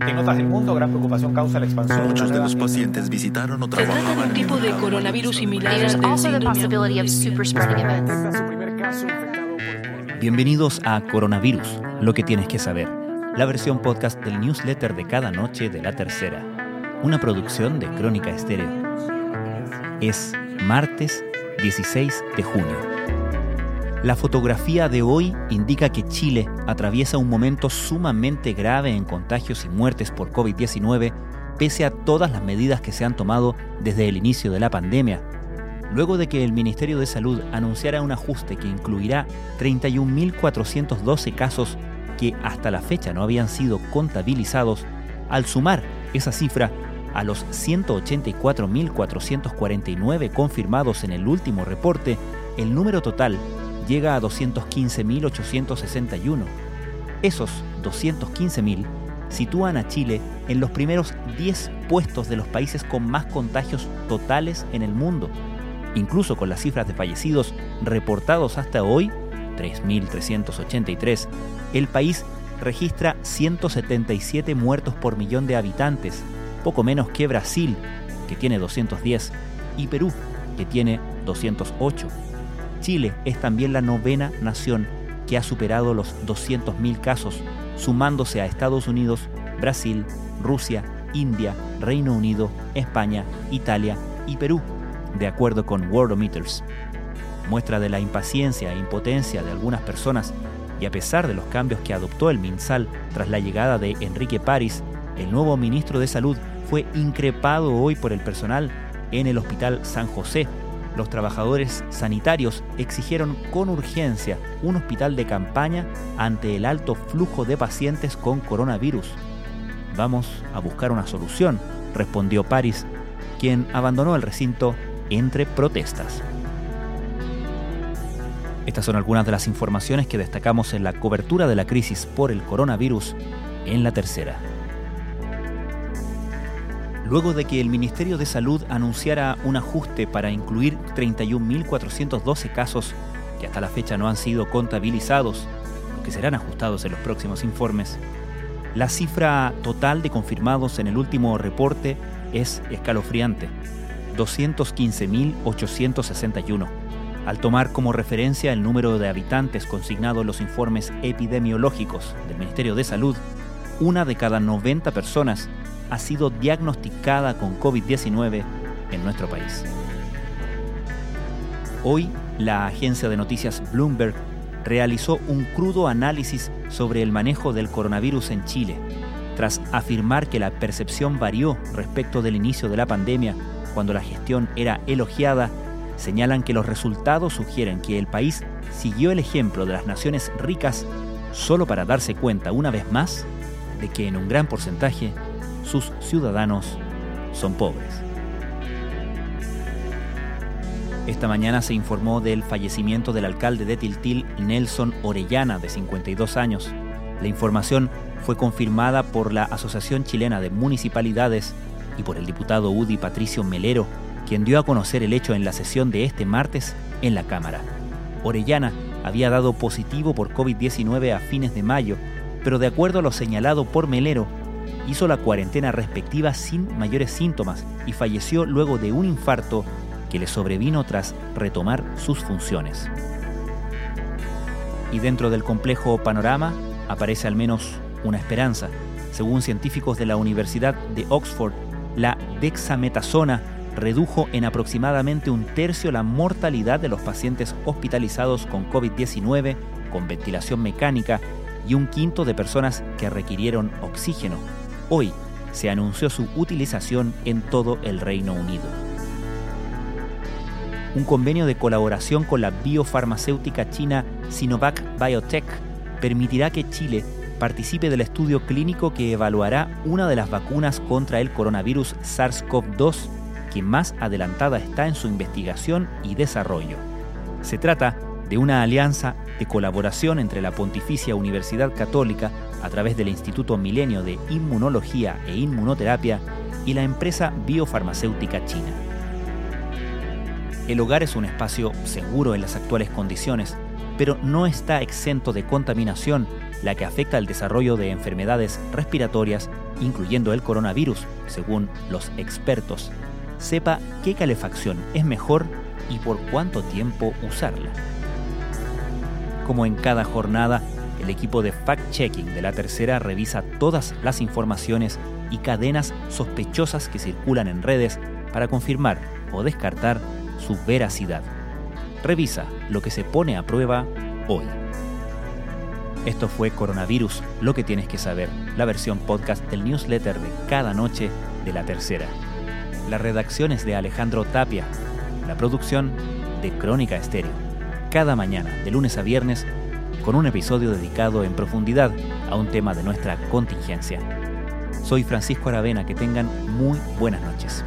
En otras del mundo, gran preocupación causa la expansión. Muchos de los pacientes visitaron o Se trata de trabajaban un tipo de coronavirus similar. Bienvenidos a Coronavirus, lo que tienes que saber, la versión podcast del newsletter de cada noche de la tercera, una producción de Crónica Estéreo. Es martes 16 de junio. La fotografía de hoy indica que Chile atraviesa un momento sumamente grave en contagios y muertes por COVID-19 pese a todas las medidas que se han tomado desde el inicio de la pandemia. Luego de que el Ministerio de Salud anunciara un ajuste que incluirá 31.412 casos que hasta la fecha no habían sido contabilizados, al sumar esa cifra a los 184.449 confirmados en el último reporte, el número total llega a 215.861. Esos 215.000 sitúan a Chile en los primeros 10 puestos de los países con más contagios totales en el mundo. Incluso con las cifras de fallecidos reportados hasta hoy, 3.383, el país registra 177 muertos por millón de habitantes, poco menos que Brasil, que tiene 210, y Perú, que tiene 208. Chile es también la novena nación que ha superado los 200.000 casos, sumándose a Estados Unidos, Brasil, Rusia, India, Reino Unido, España, Italia y Perú, de acuerdo con Worldometers. Muestra de la impaciencia e impotencia de algunas personas y a pesar de los cambios que adoptó el MinSal tras la llegada de Enrique París, el nuevo ministro de Salud fue increpado hoy por el personal en el Hospital San José. Los trabajadores sanitarios exigieron con urgencia un hospital de campaña ante el alto flujo de pacientes con coronavirus. Vamos a buscar una solución, respondió París, quien abandonó el recinto entre protestas. Estas son algunas de las informaciones que destacamos en la cobertura de la crisis por el coronavirus en la tercera. Luego de que el Ministerio de Salud anunciara un ajuste para incluir 31.412 casos que hasta la fecha no han sido contabilizados, que serán ajustados en los próximos informes, la cifra total de confirmados en el último reporte es escalofriante, 215.861 al tomar como referencia el número de habitantes consignado en los informes epidemiológicos del Ministerio de Salud, una de cada 90 personas ha sido diagnosticada con COVID-19 en nuestro país. Hoy, la agencia de noticias Bloomberg realizó un crudo análisis sobre el manejo del coronavirus en Chile, tras afirmar que la percepción varió respecto del inicio de la pandemia, cuando la gestión era elogiada señalan que los resultados sugieren que el país siguió el ejemplo de las naciones ricas solo para darse cuenta una vez más de que en un gran porcentaje sus ciudadanos son pobres. Esta mañana se informó del fallecimiento del alcalde de Tiltil, Nelson Orellana, de 52 años. La información fue confirmada por la Asociación Chilena de Municipalidades y por el diputado UDI Patricio Melero, quien dio a conocer el hecho en la sesión de este martes en la Cámara. Orellana había dado positivo por COVID-19 a fines de mayo, pero de acuerdo a lo señalado por Melero, hizo la cuarentena respectiva sin mayores síntomas y falleció luego de un infarto que le sobrevino tras retomar sus funciones. Y dentro del complejo panorama aparece al menos una esperanza. Según científicos de la Universidad de Oxford, la dexametasona redujo en aproximadamente un tercio la mortalidad de los pacientes hospitalizados con COVID-19 con ventilación mecánica y un quinto de personas que requirieron oxígeno. Hoy se anunció su utilización en todo el Reino Unido. Un convenio de colaboración con la biofarmacéutica china Sinovac Biotech permitirá que Chile participe del estudio clínico que evaluará una de las vacunas contra el coronavirus SARS-CoV-2 que más adelantada está en su investigación y desarrollo. Se trata de una alianza de colaboración entre la Pontificia Universidad Católica a través del Instituto Milenio de Inmunología e Inmunoterapia y la empresa biofarmacéutica china. El hogar es un espacio seguro en las actuales condiciones, pero no está exento de contaminación, la que afecta al desarrollo de enfermedades respiratorias incluyendo el coronavirus, según los expertos, sepa qué calefacción es mejor y por cuánto tiempo usarla. Como en cada jornada, el equipo de fact-checking de la tercera revisa todas las informaciones y cadenas sospechosas que circulan en redes para confirmar o descartar su veracidad. Revisa lo que se pone a prueba hoy. Esto fue Coronavirus, lo que tienes que saber, la versión podcast del newsletter de cada noche de la tercera. La redacción es de Alejandro Tapia, la producción de Crónica Estéreo. Cada mañana, de lunes a viernes, con un episodio dedicado en profundidad a un tema de nuestra contingencia. Soy Francisco Aravena, que tengan muy buenas noches.